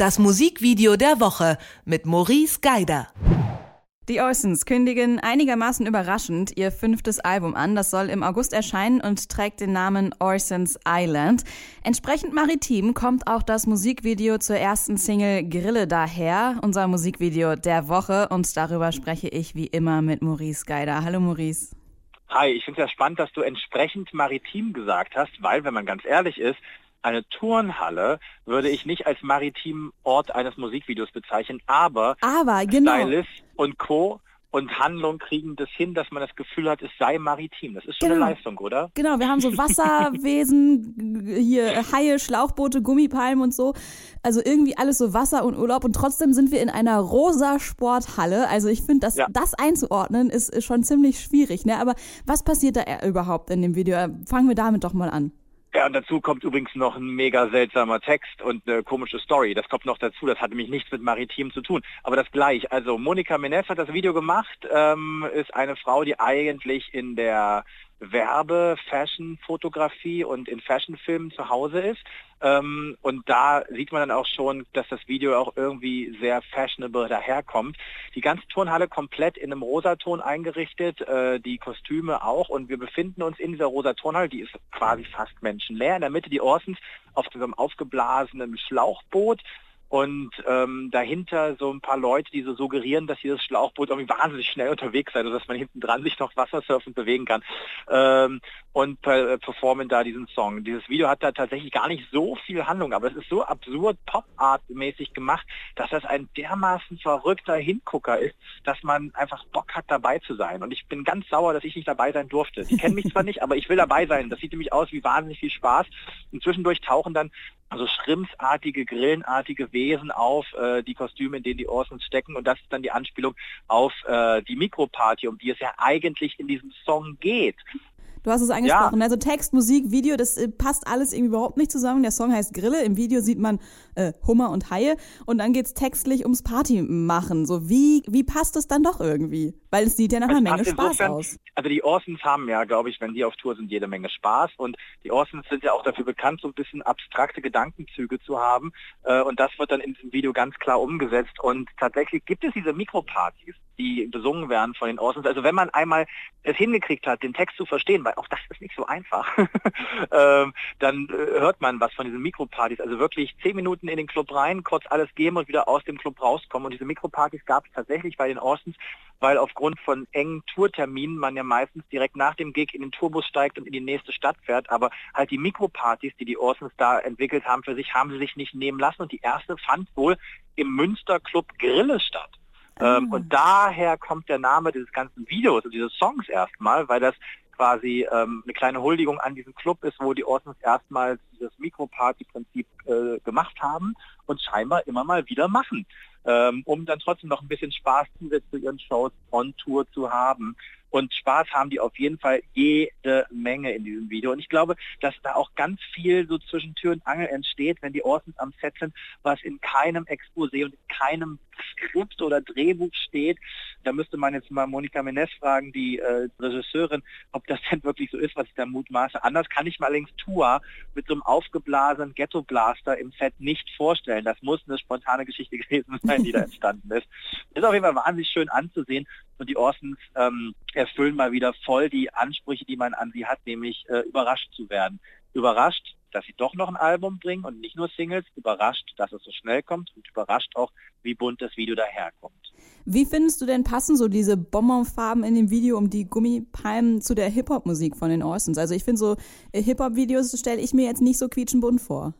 Das Musikvideo der Woche mit Maurice Geider. Die Orsons kündigen einigermaßen überraschend ihr fünftes Album an. Das soll im August erscheinen und trägt den Namen Orsons Island. Entsprechend maritim kommt auch das Musikvideo zur ersten Single Grille daher, unser Musikvideo der Woche. Und darüber spreche ich wie immer mit Maurice Geider. Hallo Maurice. Hi, ich finde es ja spannend, dass du entsprechend maritim gesagt hast, weil, wenn man ganz ehrlich ist, eine Turnhalle würde ich nicht als maritimen Ort eines Musikvideos bezeichnen, aber, aber genau. Stylist und Co und Handlung kriegen das hin, dass man das Gefühl hat, es sei maritim. Das ist schon genau. eine Leistung, oder? Genau, wir haben so Wasserwesen, hier Haie, Schlauchboote, Gummipalmen und so. Also irgendwie alles so Wasser und Urlaub und trotzdem sind wir in einer rosa Sporthalle. Also ich finde, das, ja. das einzuordnen ist, ist schon ziemlich schwierig. Ne? Aber was passiert da überhaupt in dem Video? Fangen wir damit doch mal an. Ja, und dazu kommt übrigens noch ein mega seltsamer Text und eine komische Story. Das kommt noch dazu. Das hat nämlich nichts mit Maritim zu tun. Aber das gleich. Also Monika Menes hat das Video gemacht, ähm, ist eine Frau, die eigentlich in der Werbe, Fashion, Fotografie und in Fashionfilmen zu Hause ist. Ähm, und da sieht man dann auch schon, dass das Video auch irgendwie sehr fashionable daherkommt. Die ganze Turnhalle komplett in einem Rosaton eingerichtet, äh, die Kostüme auch. Und wir befinden uns in dieser rosa Turnhalle, die ist quasi fast menschenleer. In der Mitte die Orsons auf diesem aufgeblasenen Schlauchboot und ähm, dahinter so ein paar Leute, die so suggerieren, dass dieses Schlauchboot irgendwie wahnsinnig schnell unterwegs sei, dass man hinten dran sich noch wassersurfend bewegen kann ähm, und per performen da diesen Song. Dieses Video hat da tatsächlich gar nicht so viel Handlung, aber es ist so absurd Pop-Art-mäßig gemacht, dass das ein dermaßen verrückter Hingucker ist, dass man einfach Bock hat, dabei zu sein. Und ich bin ganz sauer, dass ich nicht dabei sein durfte. Die kennen mich zwar nicht, aber ich will dabei sein. Das sieht nämlich aus wie wahnsinnig viel Spaß. Und zwischendurch tauchen dann also schrimpsartige, grillenartige Wesen auf äh, die Kostüme, in denen die Orsons stecken. Und das ist dann die Anspielung auf äh, die Mikroparty, um die es ja eigentlich in diesem Song geht. Du hast es angesprochen. Ja. Also Text, Musik, Video, das äh, passt alles irgendwie überhaupt nicht zusammen. Der Song heißt Grille. Im Video sieht man äh, Hummer und Haie. Und dann geht's textlich ums Party machen. So wie, wie passt das dann doch irgendwie? Weil es sieht ja nach einer Menge Spaß insofern, aus. Also die Orsons haben ja, glaube ich, wenn die auf Tour sind, jede Menge Spaß. Und die Orsons sind ja auch dafür bekannt, so ein bisschen abstrakte Gedankenzüge zu haben. Äh, und das wird dann in diesem Video ganz klar umgesetzt. Und tatsächlich gibt es diese Mikropartys, die besungen werden von den Orsons. Also wenn man einmal es hingekriegt hat, den Text zu verstehen, weil auch das ist nicht so einfach, ähm, dann äh, hört man was von diesen Mikropartys. Also wirklich zehn Minuten in den Club rein, kurz alles geben und wieder aus dem Club rauskommen. Und diese Mikropartys gab es tatsächlich bei den Orsons, weil aufgrund von engen Tourterminen man ja meistens direkt nach dem Gig in den Tourbus steigt und in die nächste Stadt fährt. Aber halt die Mikropartys, die die Orsons da entwickelt haben für sich, haben sie sich nicht nehmen lassen. Und die erste fand wohl im Münster Club Grille statt. Ähm, ah. und daher kommt der Name dieses ganzen Videos und dieses Songs erstmal, weil das quasi ähm, eine kleine Huldigung an diesen Club ist, wo die Orsons erstmals dieses Mikroparty-Prinzip äh, gemacht haben und scheinbar immer mal wieder machen, ähm, um dann trotzdem noch ein bisschen Spaß zusätzlich zu ihren Shows on Tour zu haben. Und Spaß haben die auf jeden Fall jede Menge in diesem Video. Und ich glaube, dass da auch ganz viel so zwischen Tür und Angel entsteht, wenn die Orsons am Set sind, was in keinem Exposé und in keinem Skript oder Drehbuch steht. Da müsste man jetzt mal Monika Menes fragen, die äh, Regisseurin, ob das denn wirklich so ist, was ich da mutmaße. Anders kann ich mir allerdings Tua mit so einem aufgeblasenen Ghetto-Blaster im Set nicht vorstellen. Das muss eine spontane Geschichte gewesen sein, die da entstanden ist. Ist auf jeden Fall wahnsinnig schön anzusehen. Und die Orsons ähm, erfüllen mal wieder voll die Ansprüche, die man an sie hat, nämlich äh, überrascht zu werden. Überrascht, dass sie doch noch ein Album bringen und nicht nur Singles, überrascht, dass es so schnell kommt und überrascht auch, wie bunt das Video daherkommt. Wie findest du denn passen so diese Bonbonfarben in dem Video um die Gummipalmen zu der Hip-Hop-Musik von den Orsons? Also ich finde so äh, Hip-Hop-Videos stelle ich mir jetzt nicht so quietschenbunt vor.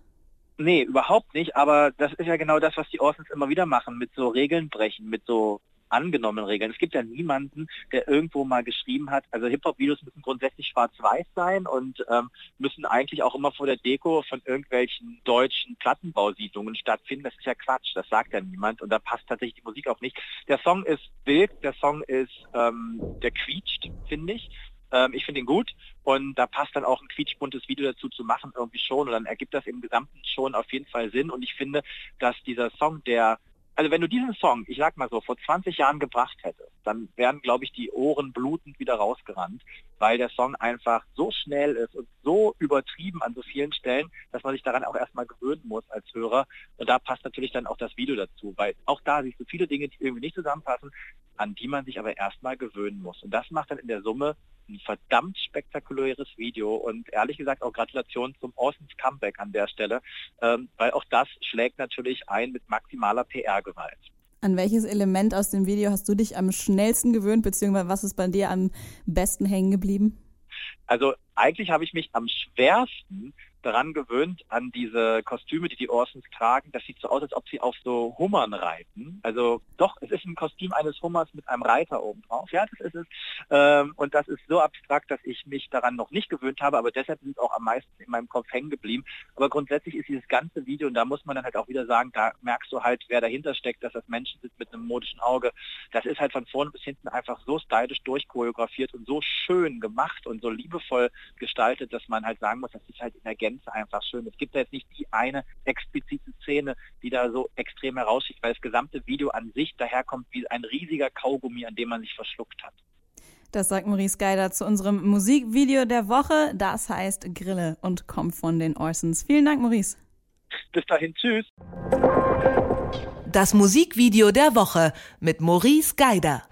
Nee, überhaupt nicht, aber das ist ja genau das, was die Orsons immer wieder machen, mit so Regeln brechen, mit so angenommenen Regeln. Es gibt ja niemanden, der irgendwo mal geschrieben hat, also Hip-Hop-Videos müssen grundsätzlich schwarz-weiß sein und ähm, müssen eigentlich auch immer vor der Deko von irgendwelchen deutschen Plattenbausiedlungen stattfinden. Das ist ja Quatsch, das sagt ja niemand und da passt tatsächlich die Musik auch nicht. Der Song ist wild, der Song ist, ähm, der quietscht, finde ich ähm, ich finde ihn gut und da passt dann auch ein quietschbuntes Video dazu zu machen irgendwie schon und dann ergibt das im Gesamten schon auf jeden Fall Sinn und ich finde, dass dieser Song, der also wenn du diesen Song, ich sag mal so, vor 20 Jahren gebracht hättest, dann werden, glaube ich, die Ohren blutend wieder rausgerannt, weil der Song einfach so schnell ist und so übertrieben an so vielen Stellen, dass man sich daran auch erstmal gewöhnen muss als Hörer. Und da passt natürlich dann auch das Video dazu, weil auch da siehst du viele Dinge, die irgendwie nicht zusammenpassen, an die man sich aber erstmal gewöhnen muss. Und das macht dann in der Summe ein verdammt spektakuläres Video und ehrlich gesagt auch Gratulation zum Orsons Comeback an der Stelle, ähm, weil auch das schlägt natürlich ein mit maximaler PR-Gewalt. An welches Element aus dem Video hast du dich am schnellsten gewöhnt, beziehungsweise was ist bei dir am besten hängen geblieben? Also eigentlich habe ich mich am schwersten daran gewöhnt, an diese Kostüme, die die Orsons tragen. Das sieht so aus, als ob sie auf so Hummern reiten. Also doch, es ist ein Kostüm eines Hummers mit einem Reiter oben drauf. Ja, das ist es. Ähm, und das ist so abstrakt, dass ich mich daran noch nicht gewöhnt habe, aber deshalb ist es auch am meisten in meinem Kopf hängen geblieben. Aber grundsätzlich ist dieses ganze Video, und da muss man dann halt auch wieder sagen, da merkst du halt, wer dahinter steckt, dass das Menschen sind mit einem modischen Auge. Das ist halt von vorne bis hinten einfach so stylisch durchchoreografiert und so schön gemacht und so liebevoll gestaltet, dass man halt sagen muss, das ist halt in der Gänze einfach schön. Es gibt da jetzt nicht die eine explizite Szene, die da so extrem heraussticht, weil das gesamte Video an sich daherkommt wie ein riesiger Kaugummi, an dem man sich verschluckt hat. Das sagt Maurice Geider zu unserem Musikvideo der Woche. Das heißt Grille und kommt von den Orsons. Vielen Dank, Maurice. Bis dahin, tschüss. Das Musikvideo der Woche mit Maurice Geider.